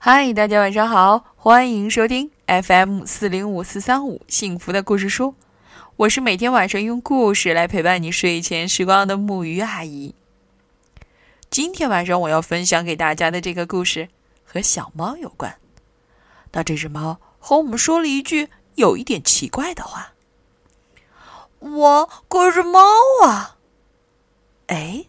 嗨，大家晚上好，欢迎收听 FM 四零五四三五幸福的故事书。我是每天晚上用故事来陪伴你睡前时光的木鱼阿姨。今天晚上我要分享给大家的这个故事和小猫有关。那这只猫和我们说了一句有一点奇怪的话：“我可是猫啊！”哎，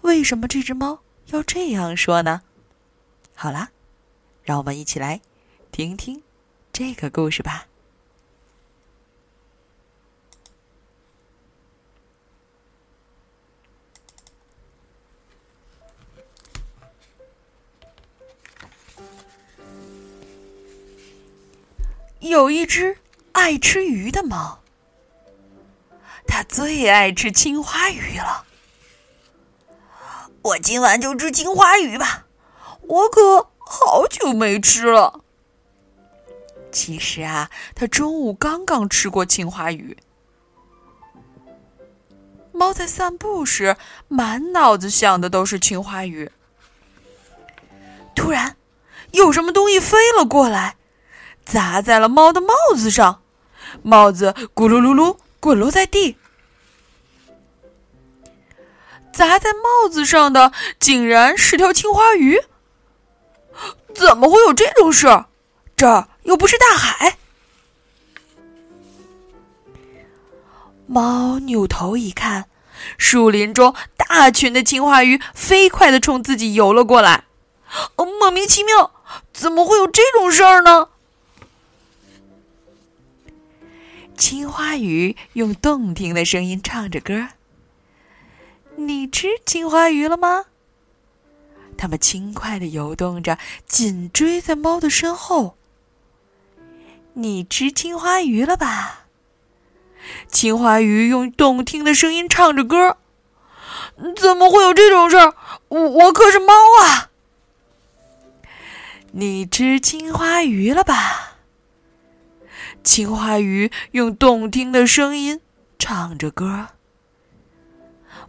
为什么这只猫要这样说呢？好啦，让我们一起来听听这个故事吧。有一只爱吃鱼的猫，它最爱吃青花鱼了。我今晚就吃青花鱼吧，我可好久没吃了。其实啊，它中午刚刚吃过青花鱼。猫在散步时，满脑子想的都是青花鱼。突然，有什么东西飞了过来。砸在了猫的帽子上，帽子咕噜噜噜滚落在地。砸在帽子上的竟然是条青花鱼！怎么会有这种事？这儿又不是大海。猫扭头一看，树林中大群的青花鱼飞快的冲自己游了过来。哦，莫名其妙，怎么会有这种事儿呢？青花鱼用动听的声音唱着歌。你吃青花鱼了吗？它们轻快的游动着，紧追在猫的身后。你吃青花鱼了吧？青花鱼用动听的声音唱着歌。怎么会有这种事儿？我我可是猫啊！你吃青花鱼了吧？青花鱼用动听的声音唱着歌，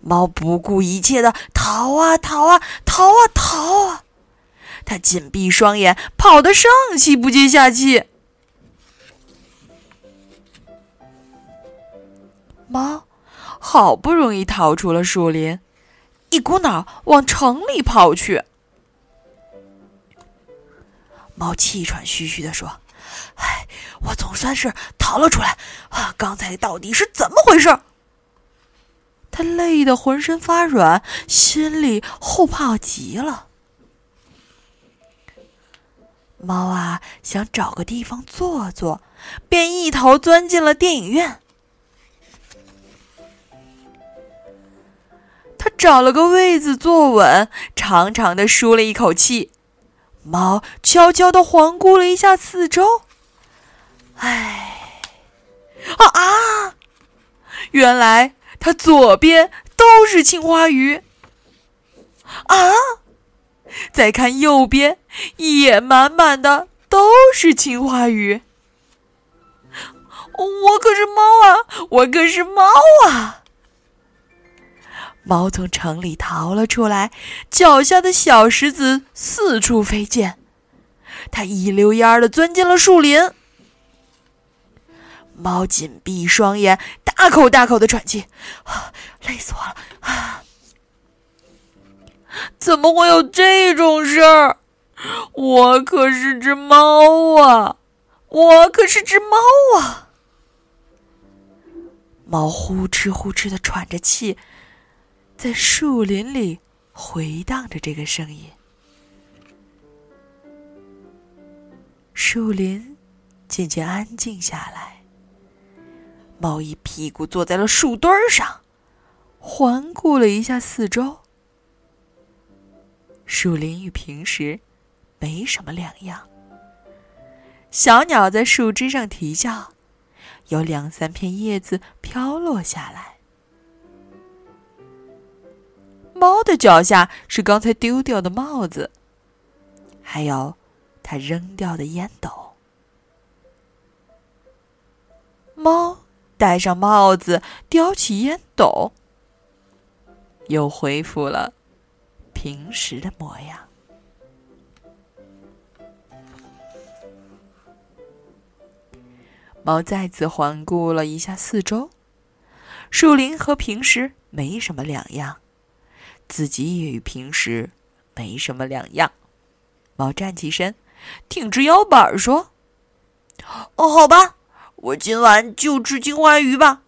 猫不顾一切的逃啊逃啊逃啊逃啊！它紧闭双眼，跑得上气不接下气。猫好不容易逃出了树林，一股脑往城里跑去。猫气喘吁吁地说。唉，我总算是逃了出来啊！刚才到底是怎么回事？他累得浑身发软，心里后怕极了。猫啊，想找个地方坐坐，便一头钻进了电影院。他找了个位子坐稳，长长的舒了一口气。猫悄悄的环顾了一下四周。唉，啊啊！原来它左边都是青花鱼，啊！再看右边，也满满的都是青花鱼。我可是猫啊！我可是猫啊！猫从城里逃了出来，脚下的小石子四处飞溅，它一溜烟儿的钻进了树林。猫紧闭双眼，大口大口的喘气，啊累死我了！啊，怎么会有这种事儿？我可是只猫啊！我可是只猫啊！猫呼哧呼哧的喘着气，在树林里回荡着这个声音。树林渐渐安静下来。猫一屁股坐在了树墩儿上，环顾了一下四周。树林与平时没什么两样。小鸟在树枝上啼叫，有两三片叶子飘落下来。猫的脚下是刚才丢掉的帽子，还有它扔掉的烟斗。猫。戴上帽子叼起烟斗。又恢复了平时的模样。猫再次环顾了一下四周树林和平时没什么两样自己也与平时没什么两样。猫站起身挺直腰板说哦好吧我今晚就吃金花鱼吧，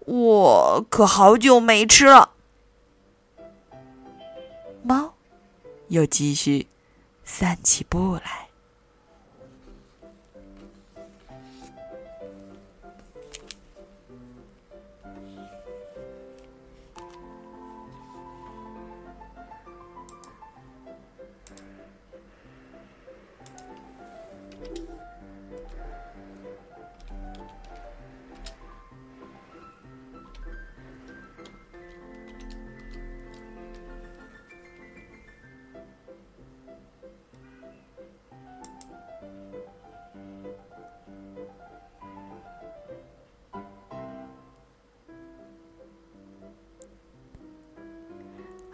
我可好久没吃了。”猫又继续散起步来。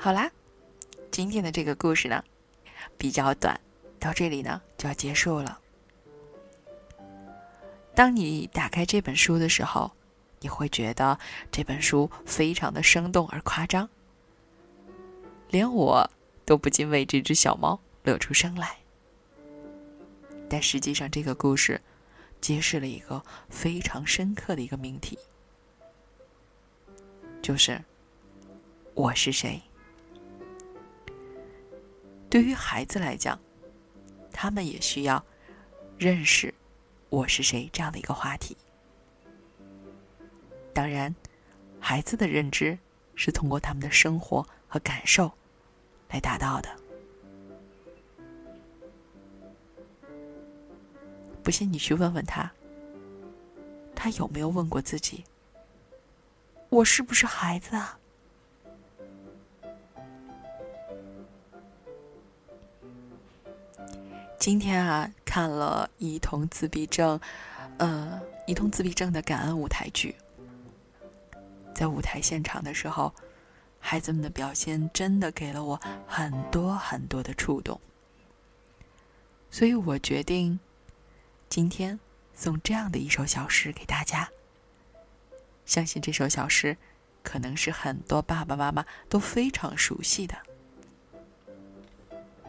好啦，今天的这个故事呢比较短，到这里呢就要结束了。当你打开这本书的时候，你会觉得这本书非常的生动而夸张，连我都不禁为这只小猫乐出声来。但实际上，这个故事揭示了一个非常深刻的一个命题，就是我是谁。对于孩子来讲，他们也需要认识我是谁这样的一个话题。当然，孩子的认知是通过他们的生活和感受来达到的。不信你去问问他，他有没有问过自己：我是不是孩子啊？今天啊，看了儿童自闭症，呃，儿童自闭症的感恩舞台剧。在舞台现场的时候，孩子们的表现真的给了我很多很多的触动。所以我决定，今天送这样的一首小诗给大家。相信这首小诗，可能是很多爸爸妈妈都非常熟悉的，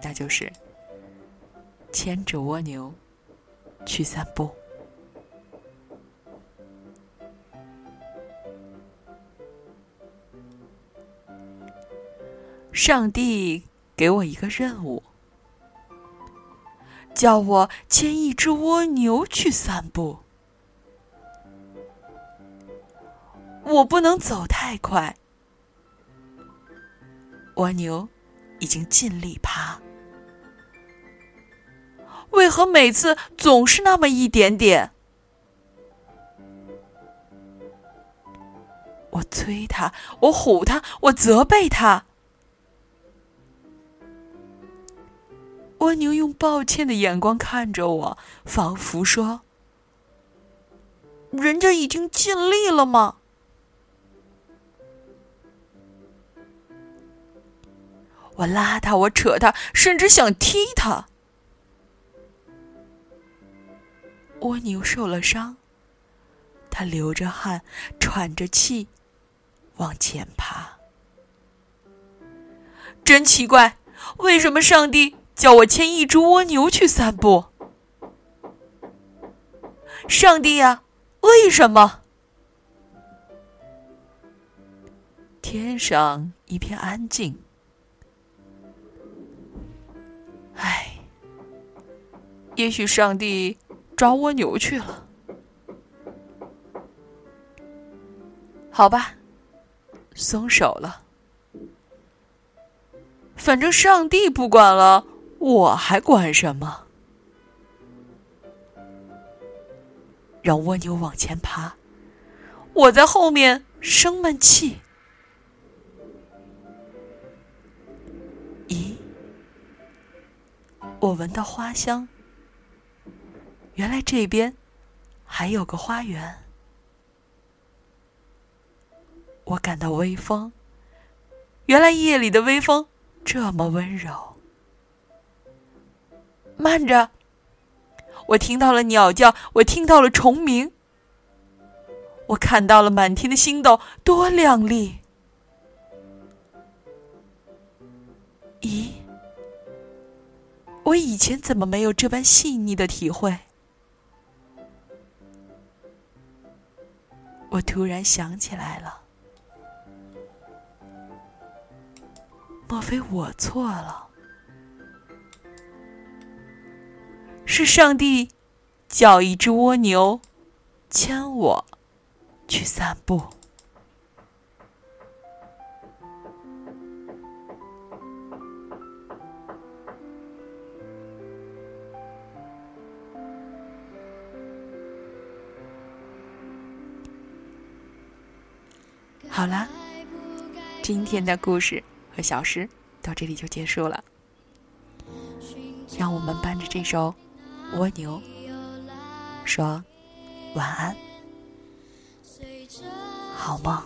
那就是。牵着蜗牛去散步。上帝给我一个任务，叫我牵一只蜗牛去散步。我不能走太快，蜗牛已经尽力爬。为何每次总是那么一点点？我催他，我唬他，我责备他。蜗牛用抱歉的眼光看着我，仿佛说：“人家已经尽力了吗？”我拉他，我扯他，甚至想踢他。蜗牛受了伤，它流着汗，喘着气，往前爬。真奇怪，为什么上帝叫我牵一只蜗牛去散步？上帝呀，为什么？天上一片安静。唉，也许上帝。抓蜗牛去了，好吧，松手了。反正上帝不管了，我还管什么？让蜗牛往前爬，我在后面生闷气。咦，我闻到花香。原来这边还有个花园，我感到微风。原来夜里的微风这么温柔。慢着，我听到了鸟叫，我听到了虫鸣，我看到了满天的星斗，多亮丽！咦，我以前怎么没有这般细腻的体会？我突然想起来了，莫非我错了？是上帝叫一只蜗牛牵我去散步。好了，今天的故事和小诗到这里就结束了。让我们伴着这首《蜗牛》说晚安，好梦。